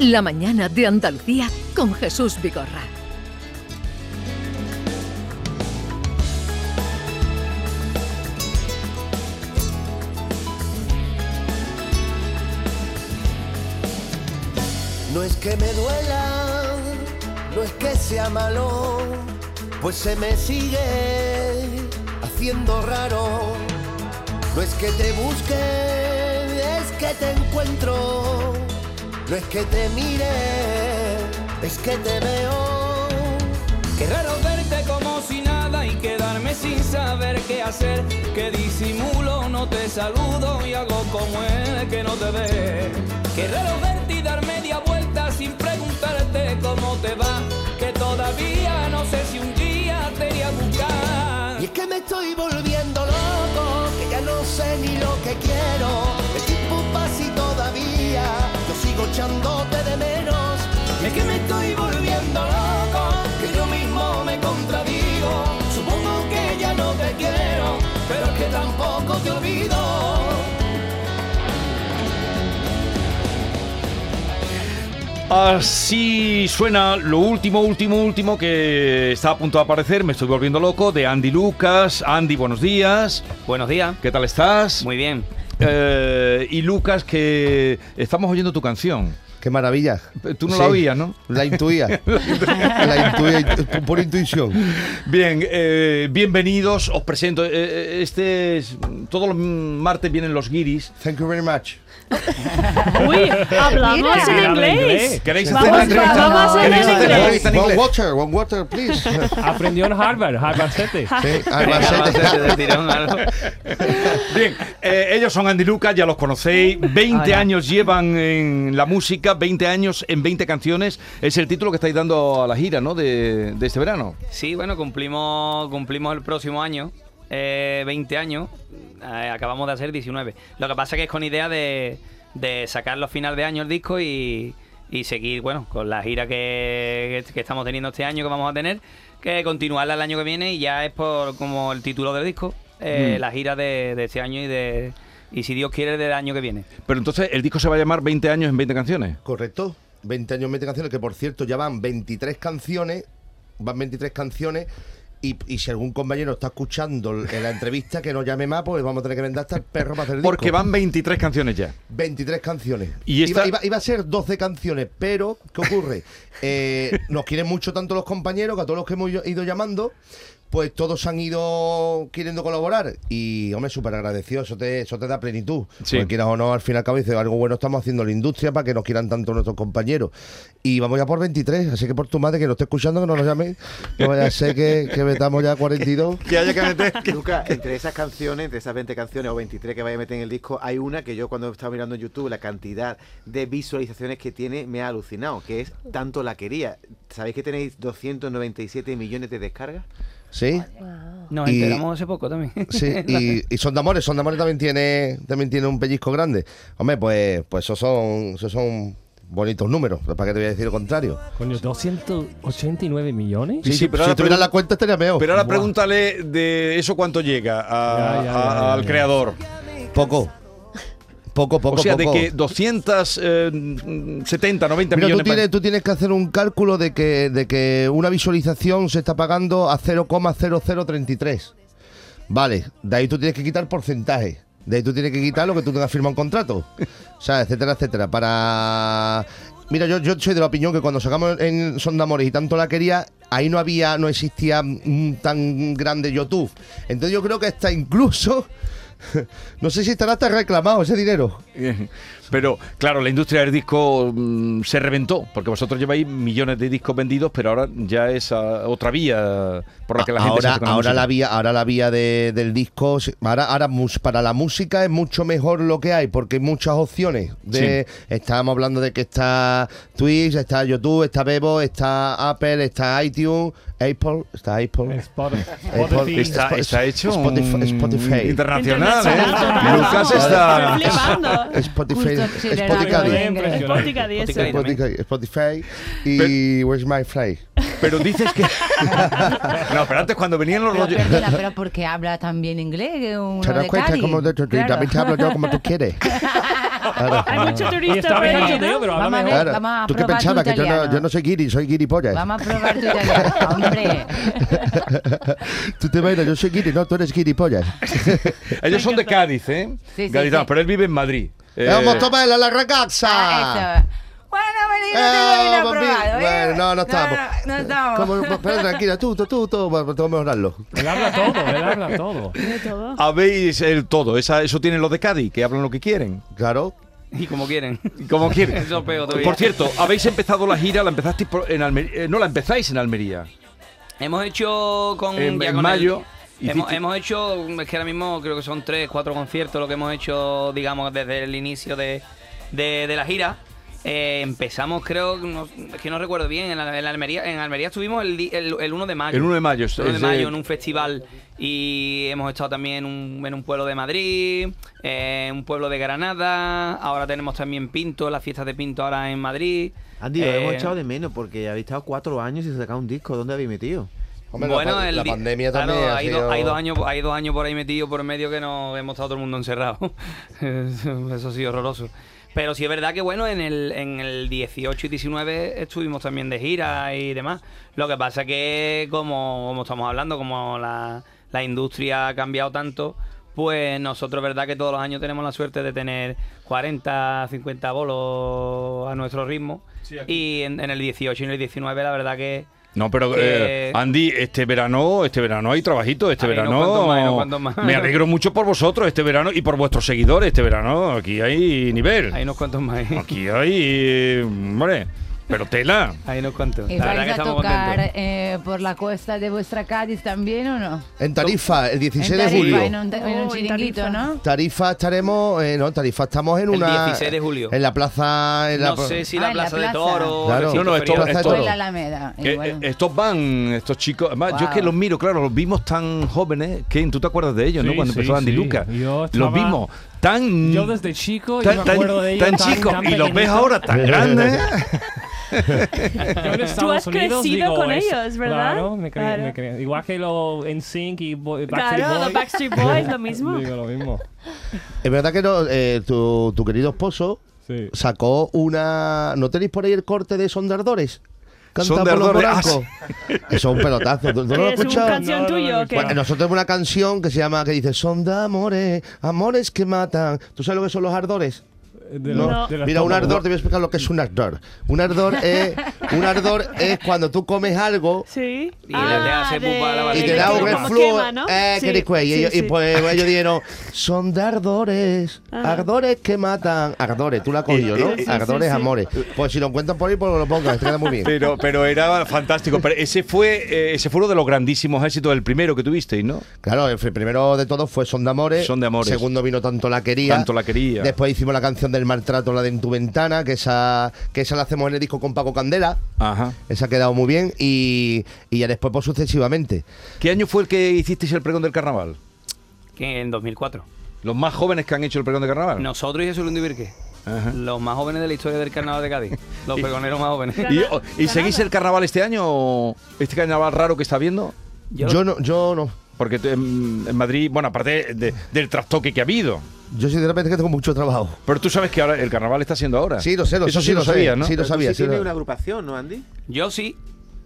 La mañana de Andalucía con Jesús Vigorra. No es que me duela, no es que sea malo, pues se me sigue haciendo raro. No es que te busque, es que te encuentro. No es que te mire, es que te veo. Qué raro verte como si nada y quedarme sin saber qué hacer. Que disimulo, no te saludo y hago como el que no te ve. Qué raro verte y dar media vuelta sin preguntarte cómo te va. Que todavía no sé si un día te iré a buscar. Y es que me estoy volviendo loco, que ya no sé ni lo que quiero. Olvido. Así suena lo último, último, último que está a punto de aparecer, me estoy volviendo loco, de Andy Lucas. Andy, buenos días. Buenos días. ¿Qué tal estás? Muy bien. Eh, y Lucas, que estamos oyendo tu canción. Qué maravilla. Tú no Sí. la oías, ¿no? La intuía. la intuía por intuición. Bien, eh, bienvenidos, os presento. eh, eh, este es, todos los martes vienen los guiris. Thank you very much. Uy, hablamos Mira. en inglés. inglés. ¿Queréis hacer la entrevista? vamos a hacer ¿Queréis en inglés. One water, one water, please. Aprendió en Harvard, Harvard City. Sí, tirón algo. Bien, eh, ellos son Andy Lucas, ya los conocéis. 20 Hola. años llevan en la música, 20 años en 20 canciones. Es el título que estáis dando a la gira, ¿no? De, de este verano. Sí, bueno, cumplimos, cumplimos el próximo año, eh, 20 años. Eh, acabamos de hacer 19. Lo que pasa que es con idea de, de sacarlo a final de año el disco y, y seguir, bueno, con la gira que, que estamos teniendo este año, que vamos a tener, que continuarla el año que viene y ya es por como el título del disco, eh, Mm. la gira de, de este año y de y si Dios quiere del año que viene. Pero entonces el disco se va a llamar 20 años en 20 canciones. Correcto. 20 años, 20 canciones, que por cierto ya van 23 canciones. Van 23 canciones. Y, y si algún compañero está escuchando en la entrevista, que no llame más, pues vamos a tener que vender hasta el perro para hacer el Porque disco. van 23 canciones ya. 23 canciones. Y esta- iba, iba- iba a ser 12 canciones, pero ¿qué ocurre? Eh, nos quieren mucho tanto los compañeros que a todos los que hemos ido llamando, pues todos han ido queriendo colaborar. Y, hombre, súper agradecido, eso te, eso te da plenitud. Sí. Porque quieras o no, al fin y al cabo, dice, algo bueno estamos haciendo en la industria para que nos quieran tanto nuestros compañeros. Y vamos ya por 23, así que por tu madre que no esté escuchando, que no nos llame. No vaya a ser que, que metamos ya 42. Que haya que meter. Lucas, entre esas canciones, entre esas 20 canciones o 23 que vaya a meter en el disco, hay una que yo cuando estaba mirando en YouTube, la cantidad de visualizaciones que tiene me ha alucinado, que es Tanto la quería. ¿Sabéis que tenéis 297 millones de descargas? ¿Sí? Nos Y- enteramos hace poco también. Sí, y, y Son de Amores, Son de Amores también tiene, también tiene un pellizco grande. Hombre, pues, pues esos son, esos son bonitos números, ¿para qué te voy a decir lo contrario? Coño, 289 millones. Sí, sí, sí, pero si ahora tuviera pregun- la cuenta estaría peor. Pero ahora Buah. pregúntale de eso cuánto llega a- Ya, ya, ya, a- ya, al ya. creador. Poco. Poco, poco, o sea, poco. de que 270, 90 Mira, tú millones. tienes, tú tienes que hacer un cálculo de que, de que una visualización se está pagando a 0,0033. Vale, de ahí tú tienes que quitar porcentaje. De ahí tú tienes que quitar lo que tú tengas firmado un contrato. O sea, etcétera, etcétera. Para. Mira, yo, yo soy de la opinión que cuando sacamos en Son de Amores y tanto la quería, ahí no había, no existía mm, tan grande YouTube. Entonces yo creo que está incluso. No sé si estará hasta reclamado ese dinero. Pero claro, la industria del disco mm, se reventó, porque vosotros lleváis millones de discos vendidos, pero ahora ya es ah, otra vía por la que la gente se ahora, la ahora vía, ahora la vía de- del disco, ahora, ahora para la música es mucho mejor lo que hay, porque hay muchas opciones. De, Estábamos hablando de que está Twitch, está YouTube, está Bebo, está Apple, está iTunes, Apple, está Apple. Spotify. Apple, Está, está hecho Spotify, un- Spotify. internacional, ¿eh? Lucas está... Spotify, Spotify. Spotify. Spotify. Y Where's My Fly. Pero dices que... no, pero antes cuando venían los Pero rollos... perdona, pero porque habla tan bien inglés uno ¿Te das cuenta cómo Claro. también te hablo yo como tú quieres? Claro. Hay mucho Y turista está por ahí, ¿no? pero Vamos a ver. Vamos a ¿Tú qué probar tu pensabas? Que yo no, italiano. yo no soy guiri, soy guiripollas. Vamos a probar tu italiano, hombre. Tú te imaginas, yo soy guiri, no, tú eres guiripollas. Ellos son de Cádiz, ¿eh? Sí, sí, Gaditanos, sí. pero él vive en Madrid. Eh, Vamos, toma la, la ragazza. Ah, eso. Eh, papi, he probado, ¿eh? bueno, no, no estamos. No, no, estamos. Como- pero tranquila, tú, tú, tú, tú, vamos a mejorarlo. Él habla todo, él habla todo. Todo. Habéis el todo. Esa, eso tienen los de Cádiz, que hablan lo que quieren. Claro. Y como quieren. Y Como quieren. Eso pego todavía. Por cierto, habéis empezado la gira, la empezasteis en Almería. no, la empezáis en Almería. Hemos hecho con. En- ya en con mayo el- hemos, hecho, es que ahora mismo creo que son tres, cuatro conciertos lo que hemos hecho, digamos, desde el inicio de, de- de la gira. Eh, empezamos, creo, no- es que no recuerdo bien, en, la- en Almería. En Almería estuvimos el, el, el 1 de mayo. El 1 de mayo, El 1 de es, mayo eh, en un festival y hemos estado también en un, en un pueblo de Madrid, eh, en un pueblo de Granada. Ahora tenemos también Pinto, las fiestas de Pinto ahora en Madrid. Andy, lo hemos Eh, echado de menos porque habéis estado cuatro años sin sacar un disco. ¿Dónde habéis metido? Hombre, bueno, el la pandemia claro, también ha hay, sido- dos, hay, dos años, hay dos años por ahí metidos por medio que no hemos estado todo el mundo encerrado. Eso ha sido horroroso. Pero sí es verdad que, bueno, en el, en el 18 y 19 estuvimos también de gira y demás. Lo que pasa que, como, como estamos hablando, como la, la industria ha cambiado tanto, pues nosotros, verdad que todos los años tenemos la suerte de tener 40, 50 bolos a nuestro ritmo. y en, en el 18 y en el 19, la verdad que... No, pero Que- eh, Andy, este verano, este verano hay trabajito, este verano. cuantos más. Me alegro mucho por vosotros este verano y por vuestros seguidores este verano. Aquí hay nivel. Hay unos cuantos más. ¿eh? Aquí hay, eh, hombre, pero tela. Hay unos cuantos. ¿Y vais a tocar eh, por la costa de vuestra Cádiz también o no? En Tarifa, el 16 En de Tarifa, julio. En un, en un Oh, en chiringuito, Tarifa. ¿no? Tarifa estaremos, eh, no, Tarifa estamos en El una... 16 de julio. En la plaza... En la No sé si Ah, la en la plaza de plaza. Toro. Claro. No, no, esto-. Plaza de Toro. en la Alameda. Que, eh, estos van, estos chicos, además yo es que Wow. los miro, claro, los vimos tan jóvenes, que tú te acuerdas de ellos, ¿no? Sí, Cuando sí, empezó Andy sí. Lucas. Los vimos tan... Yo desde chico, tan, yo me tan- acuerdo de ellos tan tan- chicos tan y los ves ahora tan grandes. Yo en Estados has Unidos crecido digo, con es- ellos, ¿verdad? Claro, me cre- Claro. me cre- igual que los NSYNC y Boy- Backstreet Claro, Boys. los Backstreet Boys, lo mismo. Digo lo mismo. Es verdad que no, eh, tu, tu querido esposo Sí. sacó una... ¿No tenéis por ahí el corte de Sondardores? Canta por los Sondardores, ah, morancos. Eso es un pelotazo. ¿Tú, tú no lo has ¿Es una escuchado? canción No, no, tuya no, o qué? Bueno, nosotros tenemos una canción que se llama, que dice, son de amores, amores que matan. ¿Tú sabes lo que son los ardores? De No. de Mira, un ardor, te voy a explicar lo que es un ardor. Un ardor es, un ardor es cuando tú comes algo Sí. Y le- le hace pupa a la y barriga. te da un reflujo. Eh, Sí, que y, sí, y pues ellos dijeron, son de ardores, Ajá. ardores que matan. Ardores, tú la has cogido, ¿no? Sí, sí, ardores, sí, sí. amores. Pues si lo encuentran por ahí, pues lo pongan, queda muy bien. Pero, pero era fantástico. Pero ese fue, eh, ese fue uno de los grandísimos éxitos, el primero que tuvisteis, ¿no? Claro, el primero de todos fue Son de Amores. Son de Amores. Segundo vino Tanto la Quería. Tanto la quería. Después hicimos la canción del maltrato, la de En tu ventana, que esa, que esa la hacemos en el disco con Paco Candela. Ajá. Esa ha quedado muy bien. Y, y ya después, pues sucesivamente. ¿Qué año fue el que hicisteis el pregón del carnaval? Que en 2004. Los más jóvenes que han hecho el pregón del carnaval. Nosotros y Jesús Lundo Virque. Ajá. Los más jóvenes de la historia del carnaval de Cádiz. Los pregoneros más jóvenes. ¿Y, seguís el carnaval este año? o ¿Este carnaval raro que está viendo? Yo, no, yo no. Porque tú en, en Madrid, bueno, aparte de- del trastoque que ha habido. Yo sinceramente que tengo mucho trabajo. Pero tú sabes que ahora el carnaval está siendo ahora. Sí, lo sé, lo Eso sé, sí sí lo lo sé. sabías, ¿no? Sí, lo tú sabía. sí lo- tienes una agrupación, ¿no, Andy? Yo sí,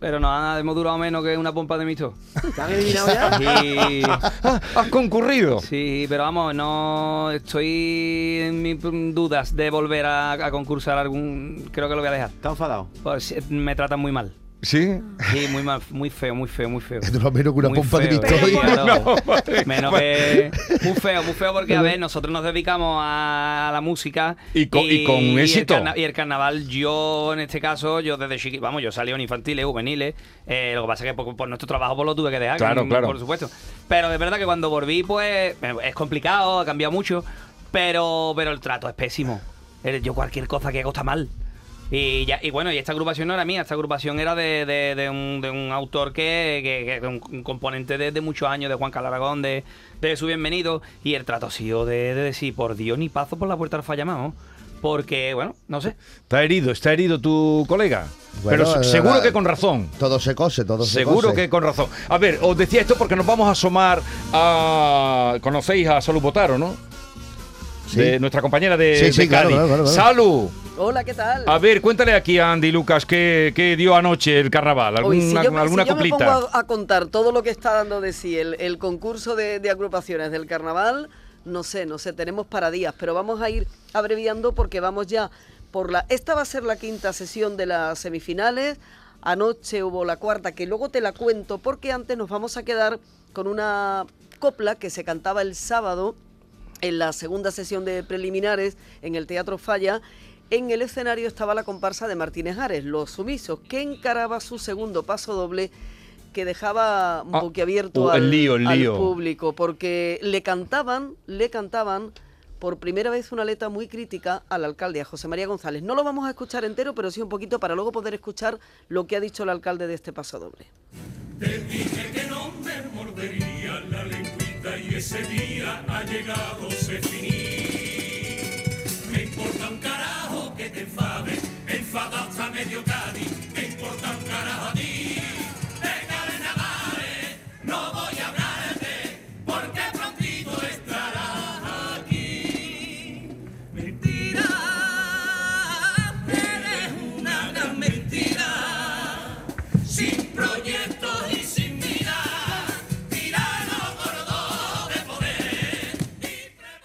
pero no hemos durado menos que una pompa de mixto. ¿Te han eliminado ya? Sí, Ah, ¿Has concurrido? sí, pero vamos, no estoy en mis dudas de volver a, a concursar algún. Creo que lo voy a dejar. ¿Está enfadado? Pues me tratan muy mal. Sí. Sí, muy mal, muy feo, muy feo, muy feo. Es lo menos que una Muy pompa de feo, Victoria. claro. madre. Menos que. Muy feo, muy feo porque, a ver, nosotros nos dedicamos a la música. Y con- y con el éxito. carna- Y el, carnaval, yo en este caso, yo desde chiquito, vamos, yo salí en infantiles, juveniles. eh, lo que pasa es que por, por nuestro trabajo pues lo tuve que dejar, Claro, que- claro. por supuesto. Pero es verdad que cuando volví, pues es complicado, ha cambiado mucho. Pero, pero el trato es pésimo. Yo cualquier cosa que hago está mal. Y, ya, y bueno, y esta agrupación no era mía, esta agrupación era de, de- de un, de un autor que, que, que- un, un componente de, de muchos años, de Juan Calaragón, de, de su bienvenido, y el trato ha sido de, de decir, por Dios, ni paso por la puerta al fallamado. Porque, bueno, no sé. Está herido, está herido tu colega. Bueno, Pero seguro que con razón. Todo se cose, todo se Seguro cose. que con razón. A ver, os decía esto porque nos vamos a asomar a. ¿Conocéis a Salud Botaro, no? Sí. de nuestra compañera de, Sí, sí, de claro, Cádiz. claro, claro, claro. Salu, Hola, ¿qué tal? a ver, cuéntale aquí a Andy Lucas qué, qué dio anoche el carnaval, alguna, si yo, me- alguna si yo me pongo a, a contar todo lo que está dando de sí el, el concurso de, de agrupaciones del carnaval, no sé, no sé, tenemos para días, pero vamos a ir abreviando porque vamos ya por la... Esta va a ser la quinta sesión de las semifinales, anoche hubo la cuarta, que luego te la cuento porque antes nos vamos a quedar con una copla que se cantaba el sábado en la segunda sesión de preliminares en el Teatro Falla. En el escenario estaba la comparsa de Martínez Ares, Los Sumisos, que encaraba su segundo paso doble que dejaba Ah, boquiabierto uh, al, lío, el al lío. público, porque le cantaban, le cantaban por primera vez una letra muy crítica al alcalde, a José María González. No lo vamos a escuchar entero, pero sí un poquito para luego poder escuchar lo que ha dicho el alcalde de este paso doble. que te enfades, enfadarte a medio Cádiz, te importa un carajo a ti.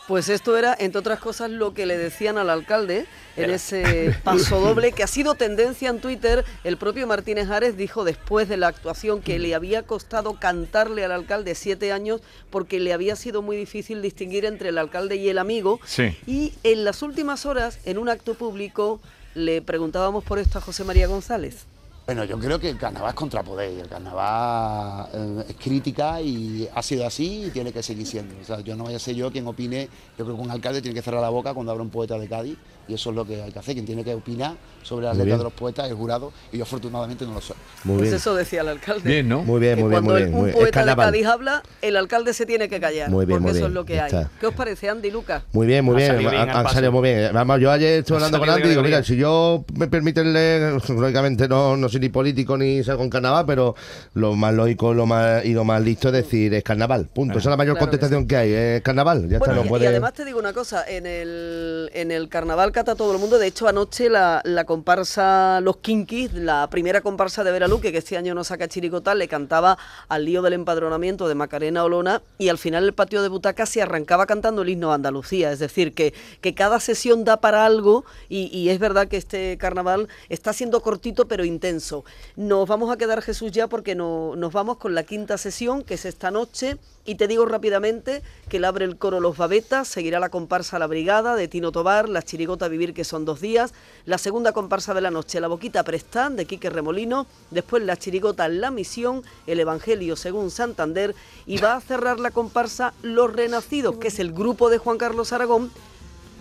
Pues esto era, entre otras cosas, lo que le decían al alcalde en ese paso doble que ha sido tendencia en Twitter. El propio Martínez Ares dijo después de la actuación que le había costado cantarle al alcalde siete años porque le había sido muy difícil distinguir entre el alcalde y el amigo. Sí. Y en las últimas horas, en un acto público, le preguntábamos por esto a José María González. Bueno, yo creo que el carnaval es contrapoder, y el carnaval eh, es crítica y ha sido así y tiene que seguir siendo. O sea, yo no voy a ser yo quien opine, yo creo que un alcalde tiene que cerrar la boca cuando habla un poeta de Cádiz y eso es lo que hay que hacer, quien tiene que opinar sobre las Muy letras bien. de los poetas es el jurado y yo afortunadamente no lo soy. Muy pues bien. eso decía el alcalde. Bien, ¿no? Muy bien, que muy bien, cuando muy bien. un muy poeta de. Cádiz habla, el alcalde se tiene que callar. Muy bien, porque muy eso es bien, lo que hay. está. ¿Qué os parece, Andy Lucas? Muy bien, muy Ha bien. salido bien Han, salido muy bien. Vamos, yo ayer estuve Ha hablando con Andy y digo, mira, si yo me permiten leer, lógicamente no, no soy ni político ni salgo en carnaval, pero lo más lógico lo más, y lo más listo es decir es carnaval. Punto. Esa es la mayor Claro que contestación que, hay. Es carnaval. Ya Bueno, está, y, no y puede. además te digo una cosa, en el, en el carnaval cata todo el mundo, de hecho anoche la, la comparsa Los Kinkis, la primera comparsa de Vera Luque, que este año no saca chiricota, le cantaba al lío del empadronamiento de Macarena Olona y al final el patio de butaca se arrancaba cantando el himno Andalucía, es decir, que, que cada sesión da para algo y, y es verdad que este carnaval está siendo cortito pero intenso. Nos vamos a quedar Jesús ya porque no, nos vamos con la quinta sesión, que es esta noche. Y te digo rápidamente que la abre el coro Los Babetas, seguirá la comparsa La Brigada de Tino Tobar, la chirigota Vivir, que son dos días, la segunda comparsa de la noche, La Boquita Prestán, de Quique Remolino, después la chirigota La Misión, el Evangelio según Santander, y va a cerrar la comparsa Los Renacidos, que es el grupo de Juan Carlos Aragón,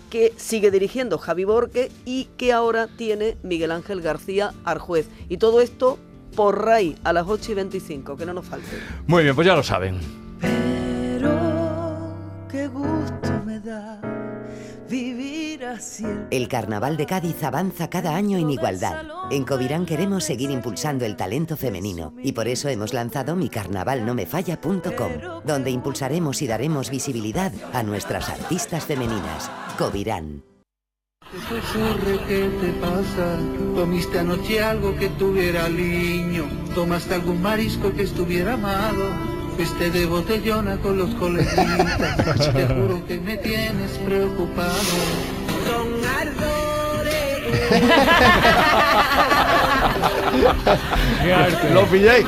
que sigue dirigiendo Javi Borque y que ahora tiene Miguel Ángel García Arjuez. Y todo esto por RAI a las 8 y 25, que no nos falte. Muy bien, pues ya lo saben. El Carnaval de Cádiz avanza cada año en igualdad. En Covirán queremos seguir impulsando el talento femenino y por eso hemos lanzado micarnavalnomefalla.com, donde impulsaremos y daremos visibilidad a nuestras artistas femeninas. Covirán. ¿qué te pasa? ¿Comiste anoche algo que tuviera liño? ¿Tomaste algún marisco que estuviera amado? Fuiste de botellona con los coleguitas Te juro que me tienes preocupado Con Lo pilláis.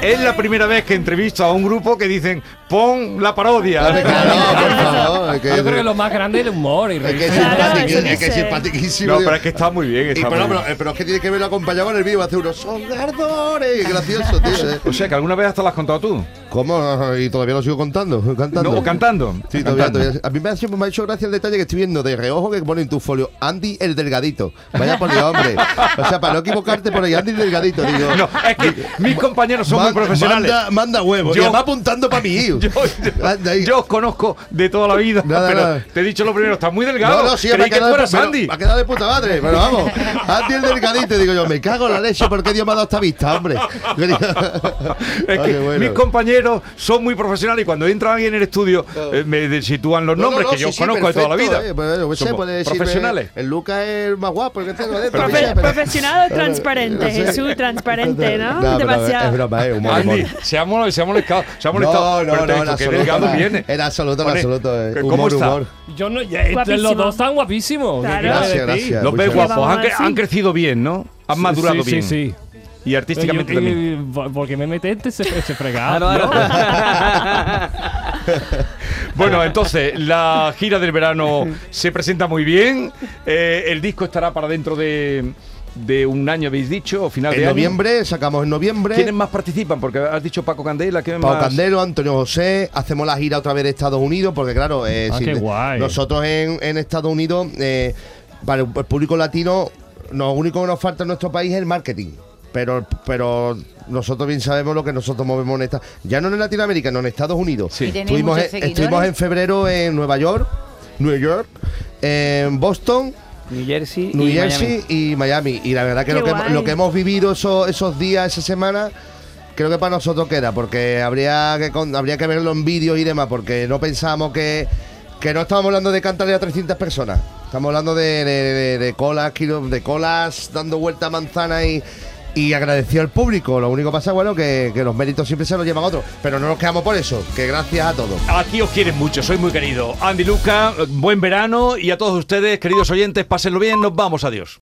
Es la primera vez que entrevisto a un grupo que dicen pon la parodia. favor, es que- Yo creo que lo más grande es el humor. Y Es que es simpatiquísimo, es que es simpaticísimo. No, pero es que está muy bien. Y Está pero, muy pero, pero es que tiene que verlo acompañado en el vídeo, hace unos son ardores, gracioso, tío. eh. O sea, que alguna vez hasta lo has contado tú. ¿Cómo? Y todavía lo sigo contando, cantando. No, cantando. Sí, todavía, Cantando. todavía. A mí me ha, me ha hecho gracia el detalle que estoy viendo de reojo que pone en tu folio Andy el Delgadito. Vaya por Dios, hombre. O sea, para no equivocarte por ahí, Andy Delgadito, digo. No, es que mis compañeros son muy profesionales. Manda, manda huevos. Yo- y va apuntando para mí. Yo, yo- yo os conozco de toda la vida, Nada, pero nada. te he dicho lo primero, estás muy delgado. No, no, sí, Creí que tú eras pero- Andy. me ha quedado de puta madre, pero vamos. Andy el delgadito, digo yo, me cago en la leche, ¿por qué Dios me ha dado esta vista, hombre? Es que bueno. mis compañeros son muy profesionales y cuando entran en el estudio eh, me sitúan los No, no, nombres no, que sí, yo sí, conozco de toda la perfecto, vida. eh, pues, yo qué sé, Somos puede profesionales. El Lucas es el más guapo, el que tengo dentro. Profe- pero- profesional o transparente. Jesús, transparente, ¿no? No, pero Demasiado. Es broma, eh, humor, Andy, humor. se ha molestado, se ha molestado, se ha molestado. No, no, pero no, en absoluto, viene. En absoluto, en absoluto, eh, ¿Cómo humor, está? humor. Yo no, los dos están guapísimos. ¿Qué Claro. quieres Gracias, gracias. Los ves guapos, han, crecido bien, ¿no? Han madurado bien. Sí, sí. Y artísticamente Yo- y- también. y- porque me metiste ese fregado. Claro, claro. Bueno, entonces, la gira del verano se presenta muy bien. Eh, el disco estará para dentro de, de un año, habéis dicho, o final En de año. noviembre, sacamos en noviembre. ¿Quiénes más participan? Porque has dicho Paco Candela, ¿quién Pau más? Candelo, Antonio José, hacemos la gira otra vez de Estados Unidos, porque claro, eh, Ah, si- qué guay. nosotros en, en Estados Unidos, eh, para el público latino, lo único que nos falta en nuestro país es el marketing. Pero, pero nosotros bien sabemos lo que nosotros movemos en esta, ya no en Latinoamérica, no en Estados Unidos. ¿Y tenéis Estuvimos, en, estuvimos en febrero en Nueva York, New York, en Boston, New Jersey New y Jersey Miami. y Miami. Y la verdad que, Qué lo que, guay. lo que hemos vivido esos, esos días, esa semana, creo que para nosotros queda, porque habría que, con- habría que verlo en vídeos y demás, porque no pensábamos que, que no estábamos hablando de cantarle a 300 personas. Estamos hablando de, de- de- de colas, de colas dando vuelta a manzana y, y agradecido al público. Lo único que pasa, bueno, que, que los méritos siempre se los llevan otros. Pero no nos quedamos por eso, que gracias a todos. Aquí os quieren mucho, soy muy querido. Andy Luca, buen verano y a todos ustedes, queridos oyentes, pásenlo bien, nos vamos, adiós.